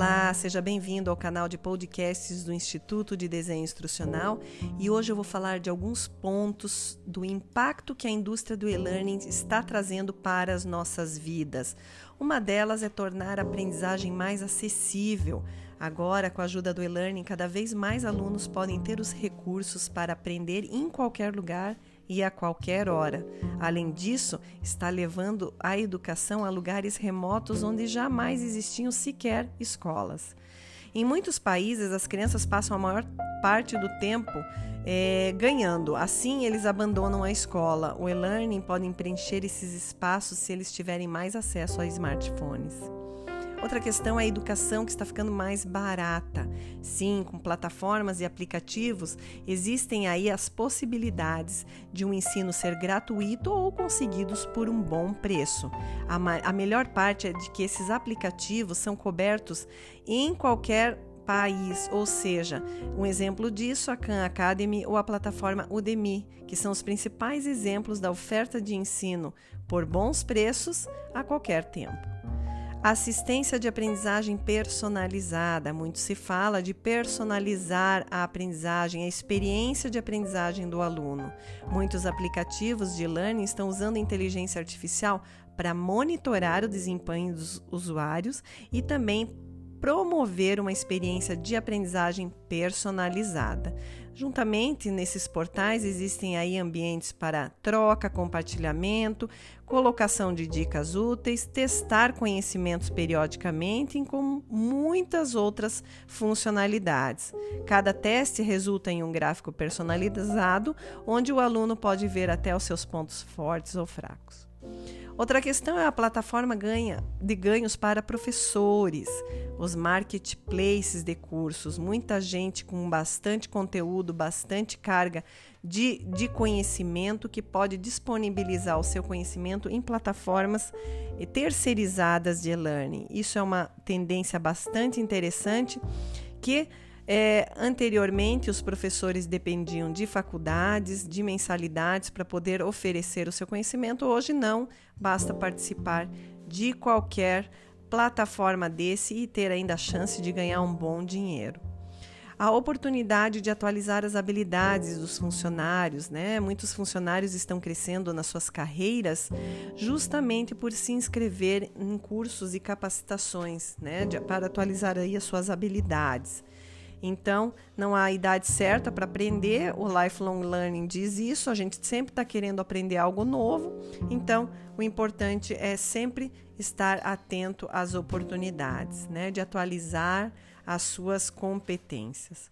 Olá, seja bem-vindo ao canal de podcasts do Instituto de Desenho Instrucional e hoje eu vou falar de alguns pontos do impacto que a indústria do e-learning está trazendo para as nossas vidas. Uma delas é tornar a aprendizagem mais acessível. Agora, com a ajuda do e-learning, cada vez mais alunos podem ter os recursos para aprender em qualquer lugar e a qualquer hora. Além disso, está levando a educação a lugares remotos onde jamais existiam sequer escolas. Em muitos países, as crianças passam a maior parte do tempo é, ganhando. Assim, eles abandonam a escola. O e-learning podem preencher esses espaços se eles tiverem mais acesso a smartphones. Outra questão é a educação que está ficando mais barata. Sim, com plataformas e aplicativos, existem aí as possibilidades de um ensino ser gratuito ou conseguidos por um bom preço. A, a melhor parte é de que esses aplicativos são cobertos em qualquer país, ou seja, um exemplo disso a Khan Academy ou a plataforma Udemy, que são os principais exemplos da oferta de ensino por bons preços a qualquer tempo. Assistência de aprendizagem personalizada. Muito se fala de personalizar a aprendizagem, a experiência de aprendizagem do aluno. Muitos aplicativos de learning estão usando inteligência artificial para monitorar o desempenho dos usuários e também promover uma experiência de aprendizagem personalizada. Juntamente nesses portais existem aí ambientes para troca, compartilhamento, colocação de dicas úteis, testar conhecimentos periodicamente e com muitas outras funcionalidades. Cada teste resulta em um gráfico personalizado, onde o aluno pode ver até os seus pontos fortes ou fracos. Outra questão é a plataforma ganha, de ganhos para professores, os marketplaces de cursos. Muita gente com bastante conteúdo, bastante carga de, de conhecimento que pode disponibilizar o seu conhecimento em plataformas terceirizadas de e-learning. Isso é uma tendência bastante interessante que é, anteriormente, os professores dependiam de faculdades, de mensalidades para poder oferecer o seu conhecimento. Hoje, não, basta participar de qualquer plataforma desse e ter ainda a chance de ganhar um bom dinheiro. A oportunidade de atualizar as habilidades dos funcionários, né? Muitos funcionários estão crescendo nas suas carreiras justamente por se inscrever em cursos e capacitações, né? De, para atualizar aí as suas habilidades. Então, não há idade certa para aprender, o lifelong learning diz isso, a gente sempre está querendo aprender algo novo, então o importante é sempre estar atento às oportunidades, né, de atualizar as suas competências.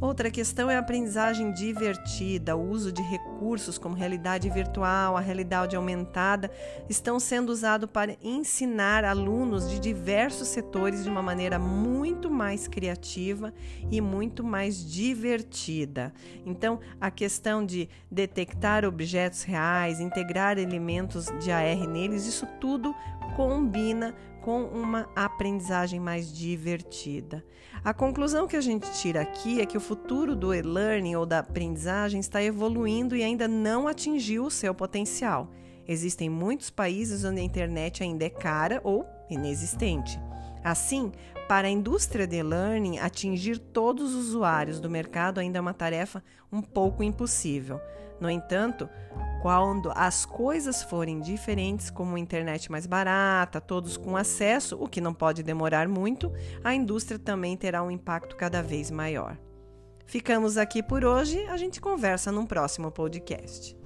Outra questão é a aprendizagem divertida, o uso de recursos como realidade virtual, a realidade aumentada, estão sendo usados para ensinar alunos de diversos setores de uma maneira muito mais criativa e muito mais divertida. Então, a questão de detectar objetos reais, integrar elementos de AR neles, isso tudo combina com uma aprendizagem mais divertida. A conclusão que a gente tira aqui é que o futuro do e-learning ou da aprendizagem está evoluindo e ainda não atingiu o seu potencial. Existem muitos países onde a internet ainda é cara ou inexistente. Assim, para a indústria de learning, atingir todos os usuários do mercado ainda é uma tarefa um pouco impossível. No entanto, quando as coisas forem diferentes, como internet mais barata, todos com acesso, o que não pode demorar muito, a indústria também terá um impacto cada vez maior. Ficamos aqui por hoje, a gente conversa num próximo podcast.